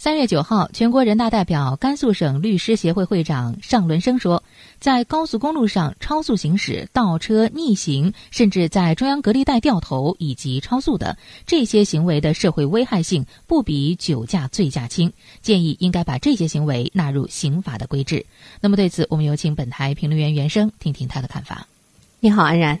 三月九号，全国人大代表、甘肃省律师协会会长尚伦生说，在高速公路上超速行驶、倒车逆行，甚至在中央隔离带掉头以及超速的这些行为的社会危害性不比酒驾醉驾轻，建议应该把这些行为纳入刑法的规制。那么对此，我们有请本台评论员袁生听听他的看法。你好，安然。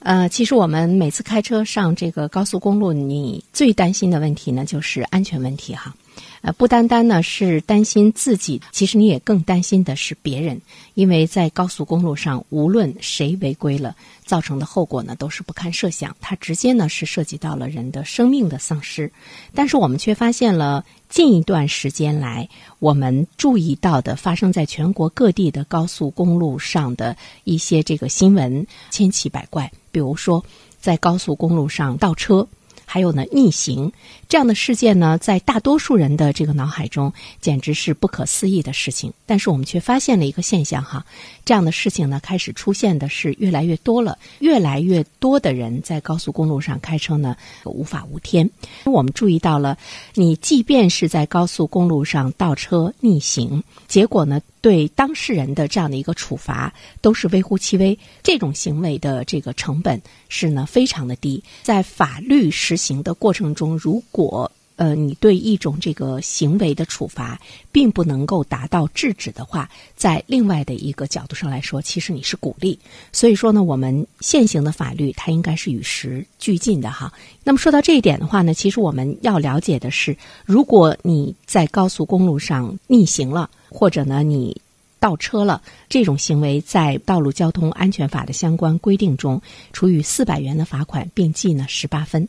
呃，其实我们每次开车上这个高速公路，你最担心的问题呢，就是安全问题哈。呃，不单单呢是担心自己，其实你也更担心的是别人，因为在高速公路上，无论谁违规了，造成的后果呢都是不堪设想，它直接呢是涉及到了人的生命的丧失。但是我们却发现了近一段时间来，我们注意到的发生在全国各地的高速公路上的一些这个新闻千奇百怪，比如说在高速公路上倒车。还有呢，逆行这样的事件呢，在大多数人的这个脑海中，简直是不可思议的事情。但是我们却发现了一个现象哈，这样的事情呢，开始出现的是越来越多了。越来越多的人在高速公路上开车呢，无法无天。我们注意到了，你即便是在高速公路上倒车逆行，结果呢？对当事人的这样的一个处罚都是微乎其微，这种行为的这个成本是呢非常的低。在法律实行的过程中，如果呃你对一种这个行为的处罚并不能够达到制止的话，在另外的一个角度上来说，其实你是鼓励。所以说呢，我们现行的法律它应该是与时俱进的哈。那么说到这一点的话呢，其实我们要了解的是，如果你在高速公路上逆行了。或者呢，你倒车了，这种行为在《道路交通安全法》的相关规定中，处以四百元的罚款，并记呢十八分。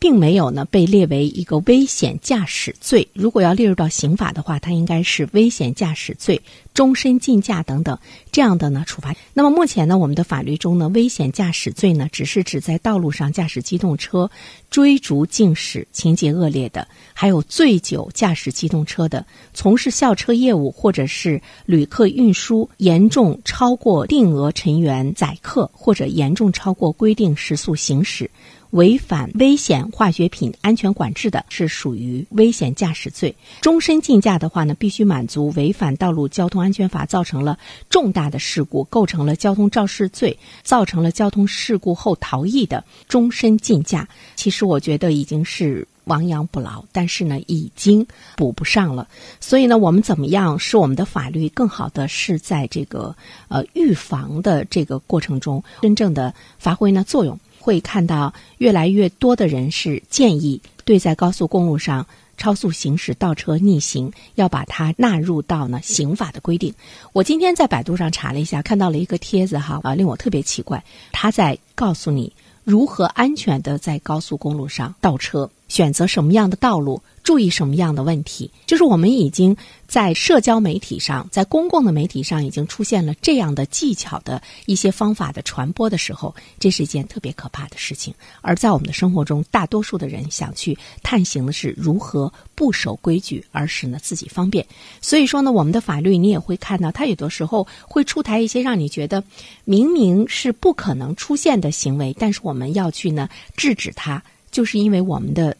并没有呢被列为一个危险驾驶罪。如果要列入到刑法的话，它应该是危险驾驶罪、终身禁驾等等这样的呢处罚。那么目前呢，我们的法律中呢，危险驾驶罪呢，只是指在道路上驾驶机动车追逐竞驶情节恶劣的，还有醉酒驾驶机动车的，从事校车业务或者是旅客运输严重超过定额乘员载客，或者严重超过规定时速行驶。违反危险化学品安全管制的，是属于危险驾驶罪；终身禁驾的话呢，必须满足违反道路交通安全法造成了重大的事故，构成了交通肇事罪，造成了交通事故后逃逸的终身禁驾。其实我觉得已经是亡羊补牢，但是呢，已经补不上了。所以呢，我们怎么样使我们的法律更好的是在这个呃预防的这个过程中真正的发挥呢作用？会看到越来越多的人是建议对在高速公路上超速行驶、倒车逆行，要把它纳入到呢刑法的规定。我今天在百度上查了一下，看到了一个帖子哈啊，令我特别奇怪，他在告诉你如何安全的在高速公路上倒车，选择什么样的道路。注意什么样的问题？就是我们已经在社交媒体上，在公共的媒体上已经出现了这样的技巧的一些方法的传播的时候，这是一件特别可怕的事情。而在我们的生活中，大多数的人想去探寻的是如何不守规矩，而使呢自己方便。所以说呢，我们的法律你也会看到，它有的时候会出台一些让你觉得明明是不可能出现的行为，但是我们要去呢制止它，就是因为我们的。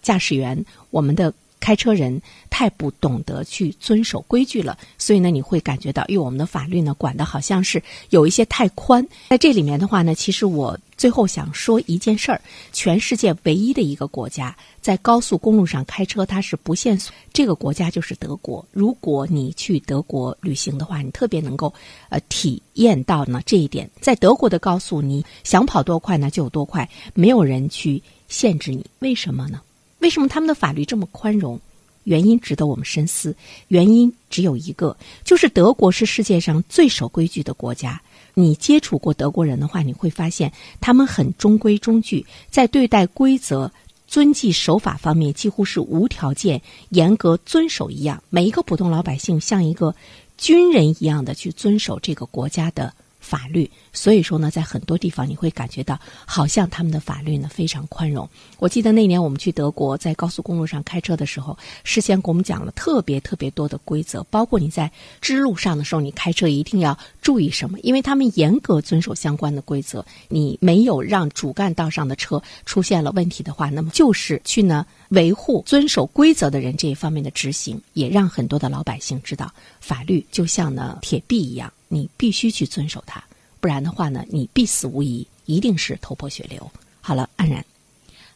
驾驶员，我们的开车人太不懂得去遵守规矩了，所以呢，你会感觉到，因为我们的法律呢管的好像是有一些太宽。在这里面的话呢，其实我最后想说一件事儿：全世界唯一的一个国家在高速公路上开车，它是不限速，这个国家就是德国。如果你去德国旅行的话，你特别能够呃体验到呢这一点。在德国的高速，你想跑多快呢就有多快，没有人去限制你。为什么呢？为什么他们的法律这么宽容？原因值得我们深思。原因只有一个，就是德国是世界上最守规矩的国家。你接触过德国人的话，你会发现他们很中规中矩，在对待规则、遵纪守法方面几乎是无条件、严格遵守一样。每一个普通老百姓像一个军人一样的去遵守这个国家的。法律。所以说呢，在很多地方你会感觉到，好像他们的法律呢非常宽容。我记得那年我们去德国，在高速公路上开车的时候，事先给我们讲了特别特别多的规则，包括你在支路上的时候，你开车一定要注意什么，因为他们严格遵守相关的规则。你没有让主干道上的车出现了问题的话，那么就是去呢维护遵守规则的人这一方面的执行，也让很多的老百姓知道，法律就像呢铁壁一样，你必须去遵守它。不然的话呢，你必死无疑，一定是头破血流。好了，安然，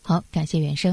好，感谢原生。